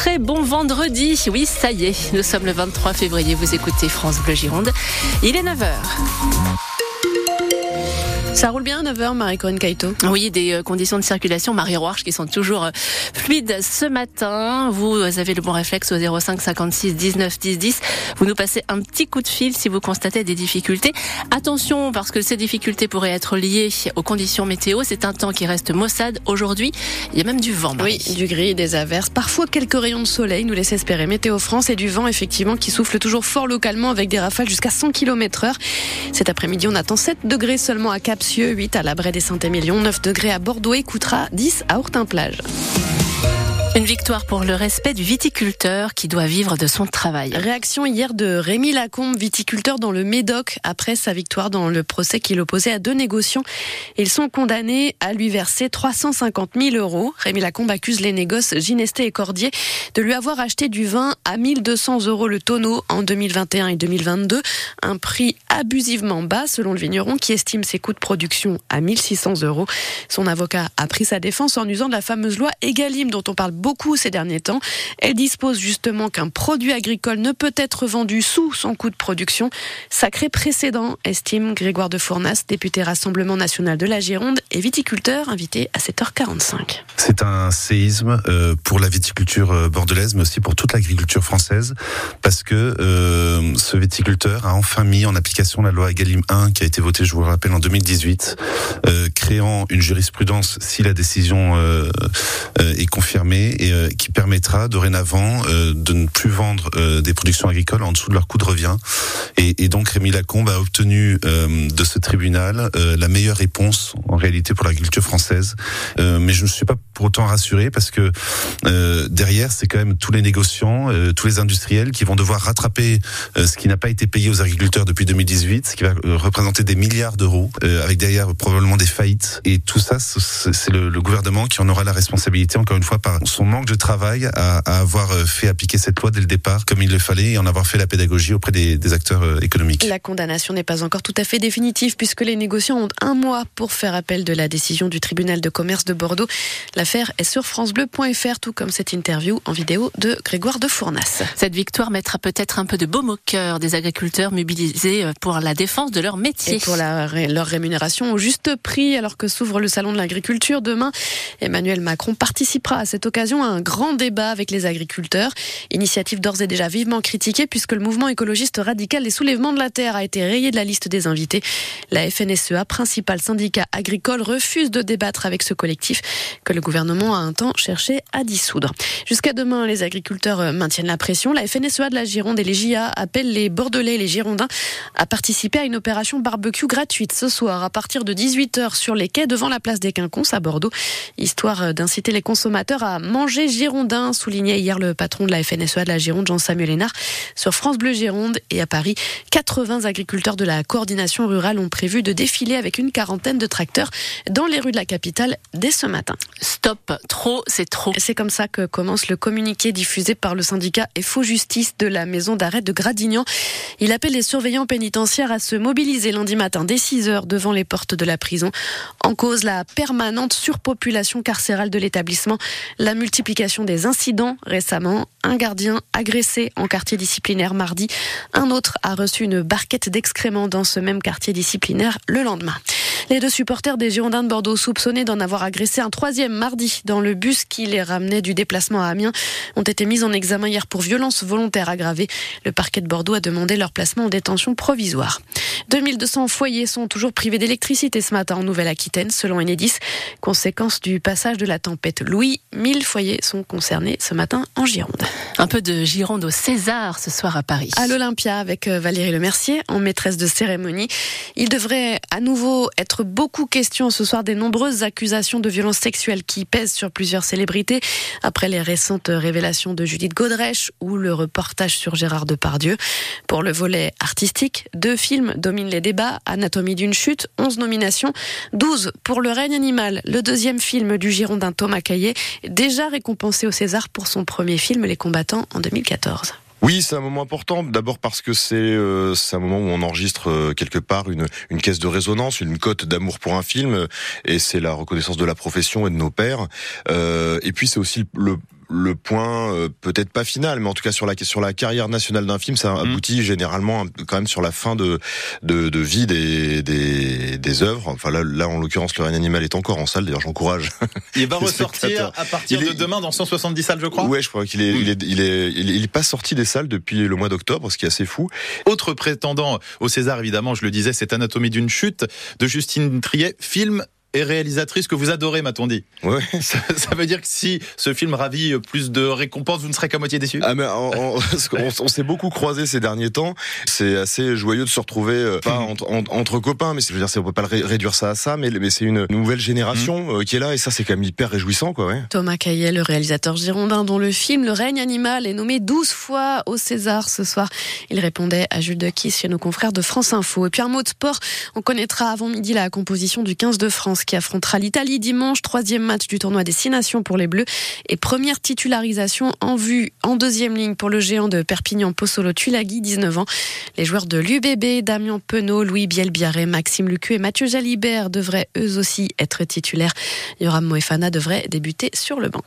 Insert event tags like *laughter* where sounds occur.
très bon vendredi. Oui, ça y est, nous sommes le 23 février. Vous écoutez France Bleu Gironde. Il est 9h. Ça roule bien à 9h, Marie-Corinne Kaito Oui, des euh, conditions de circulation, Marie Roarch, qui sont toujours euh, fluides ce matin. Vous avez le bon réflexe au 05 56 19 10 10. Vous nous passez un petit coup de fil si vous constatez des difficultés. Attention, parce que ces difficultés pourraient être liées aux conditions météo. C'est un temps qui reste maussade aujourd'hui. Il y a même du vent. Oui, du gris, des averses, parfois quelques rayons de soleil, nous laisse espérer. Météo France et du vent, effectivement, qui souffle toujours fort localement avec des rafales jusqu'à 100 km heure. Cet après-midi, on attend 7 degrés seulement à Cap 8 à la des Saint-Émilion, 9 degrés à Bordeaux et coûtera 10 à Hortin-Plage. Victoire pour le respect du viticulteur qui doit vivre de son travail. Réaction hier de Rémi Lacombe, viticulteur dans le Médoc, après sa victoire dans le procès qui l'opposait à deux négociants. Ils sont condamnés à lui verser 350 000 euros. Rémi Lacombe accuse les négoces Ginesté et Cordier de lui avoir acheté du vin à 1200 euros le tonneau en 2021 et 2022. Un prix abusivement bas selon le vigneron qui estime ses coûts de production à 1600 euros. Son avocat a pris sa défense en usant de la fameuse loi Egalim dont on parle beaucoup ces derniers temps. Elle dispose justement qu'un produit agricole ne peut être vendu sous son coût de production. Sacré précédent, estime Grégoire de Fournas, député Rassemblement national de la Gironde et viticulteur, invité à 7h45. C'est un séisme euh, pour la viticulture euh, bordelaise, mais aussi pour toute l'agriculture française, parce que euh, ce viticulteur a enfin mis en application la loi Egalim 1 qui a été votée, je vous le rappelle, en 2018, créant une jurisprudence si la décision est confirmée et euh, qui permettra dorénavant euh, de ne plus vendre euh, des productions agricoles en dessous de leur coût de revient. Et, et donc Rémi Lacombe a obtenu de ce tribunal la meilleure réponse en réalité pour l'agriculture française. mais je ne suis pas pour autant rassuré parce que derrière c'est quand même tous les négociants, tous les industriels qui vont devoir rattraper ce qui n'a pas été payé aux agriculteurs depuis 2018, ce qui va représenter des milliards d'euros, avec derrière probablement des faillites. Et tout ça, c'est le, le, gouvernement qui en aura la responsabilité, encore une fois, par son manque de travail à, avoir euh, fait appliquer cette loi dès le départ comme il le fallait et en avoir fait la pédagogie auprès des, acteurs euh, économiques. La condamnation n'est pas encore tout à fait définitive puisque les négociants ont un mois pour faire appel de la décision du tribunal de commerce de Bordeaux. L'affaire est sur francebleu.fr tout comme cette interview en vidéo de Grégoire de Fournas. Cette victoire mettra peut-être un peu de baume au cœur des agriculteurs mobilisés euh, pour la défense de leur métier. Et pour la, leur rémunération au juste prix alors que s'ouvre le salon de l'agriculture demain. Emmanuel Macron participera à cette occasion un grand débat avec les agriculteurs. Initiative d'ores et déjà vivement critiquée puisque le mouvement écologiste radical des soulèvements de la terre a été rayé de la liste des invités. La FNSEA, principal syndicat agricole, refuse de débattre avec ce collectif que le gouvernement a un temps cherché à dissoudre. Jusqu'à demain, les agriculteurs maintiennent la pression. La FNSEA de la Gironde et les JA appellent les Bordelais et les Girondins à participer à une opération barbecue gratuite ce soir à partir de 18h sur les quais devant la place des Quinconces à Bordeaux, histoire d'inciter les consommateurs à manger girondin, soulignait hier le patron de la FNSEA de la Gironde, Jean-Samuel Hénard, sur France Bleu Gironde. Et à Paris, 80 agriculteurs de la coordination rurale ont prévu de défiler avec une quarantaine de tracteurs dans les rues de la capitale dès ce matin. Stop, trop, c'est trop. C'est comme ça que commence le communiqué diffusé par le syndicat FO Justice de la maison d'arrêt de Il appelle les surveillants pénitentiaires à se mobiliser lundi matin dès 6 heures devant les portes de la prison. En cause, la permanente surpopulation carcérale de l'établissement, la multiplication des incidents récemment. Un gardien agressé en quartier disciplinaire mardi. Un autre a reçu une barquette d'excréments dans ce même quartier disciplinaire le lendemain. Les deux supporters des Girondins de Bordeaux soupçonnés d'en avoir agressé un troisième mardi dans le bus qui les ramenait du déplacement à Amiens ont été mis en examen hier pour violence volontaire aggravée. Le parquet de Bordeaux a demandé leur placement en détention provisoire. 2200 foyers sont toujours privés d'électricité ce matin en Nouvelle-Aquitaine, selon Enedis. Conséquence du passage de la tempête Louis, 1000 foyers sont concernés ce matin en Gironde. Un peu de Gironde au César ce soir à Paris. À l'Olympia avec euh, Valérie Lemercier en maîtresse de cérémonie. Il devrait à nouveau être beaucoup question ce soir des nombreuses accusations de violences sexuelles qui pèsent sur plusieurs célébrités après les récentes révélations de Judith Godrèche ou le reportage sur Gérard Depardieu. Pour le volet artistique, deux films dominent les débats. Anatomie d'une chute, 11 nominations, 12 pour Le règne animal, le deuxième film du Girondin Thomas Caillet, déjà récompensé au César pour son premier film Les combattants en 2014. Oui, c'est un moment important. D'abord parce que c'est euh, un moment où on enregistre euh, quelque part une, une caisse de résonance, une cote d'amour pour un film, et c'est la reconnaissance de la profession et de nos pères. Euh, et puis c'est aussi le le point euh, peut-être pas final, mais en tout cas sur la sur la carrière nationale d'un film, ça Mm. aboutit généralement quand même sur la fin de de, de vie des, des des œuvres. Enfin là, là en l'occurrence, le règne animal est encore en salle. D'ailleurs, j'encourage. *laughs* Il va ressortir à partir Il de est- demain dans 170 salles, je crois. Ouais, je crois qu'il est, il est, il est, il est, il est pas sorti des salles depuis le mois d'octobre, ce qui est assez fou. Autre prétendant au César, évidemment, je le disais, c'est Anatomie d'une chute de Justine Triet, film et réalisatrice que vous adorez, m'a-t-on dit. Ouais. *laughs* Ça, ça veut dire que si ce film ravit plus de récompenses, vous ne serez qu'à moitié déçu Ah mais *laughs* on, s'est beaucoup croisés ces derniers temps. C'est assez joyeux de se retrouver, euh, pas entre, en- entre copains, mais je veux dire, on peut pas le réduire ça à ça, mais, mais c'est une nouvelle génération euh, qui est là et ça c'est quand même hyper réjouissant, quoi. Ouais. Thomas Caillet, le réalisateur girondin dont le film Le règne animal est nommé 12 fois au César ce soir. Il répondait à Jules Dequis chez nos confrères de France Info. Et puis un mot de sport, on connaîtra avant midi la composition du 15 de France qui affrontera l'Italie dimanche, troisième match du tournoi des Six Nations pour les Bleus et première titularisation en vue en deuxième ligne pour le géant de Perpignan Possolo Tulagi, 19 ans. Les joueurs de l'UBB, Damien Penaud, Louis Bielbiaré, Maxime Lucu et Mathieu Jalibert devraient eux aussi être titulaires. Yoram Moefana devrait débuter sur le banc.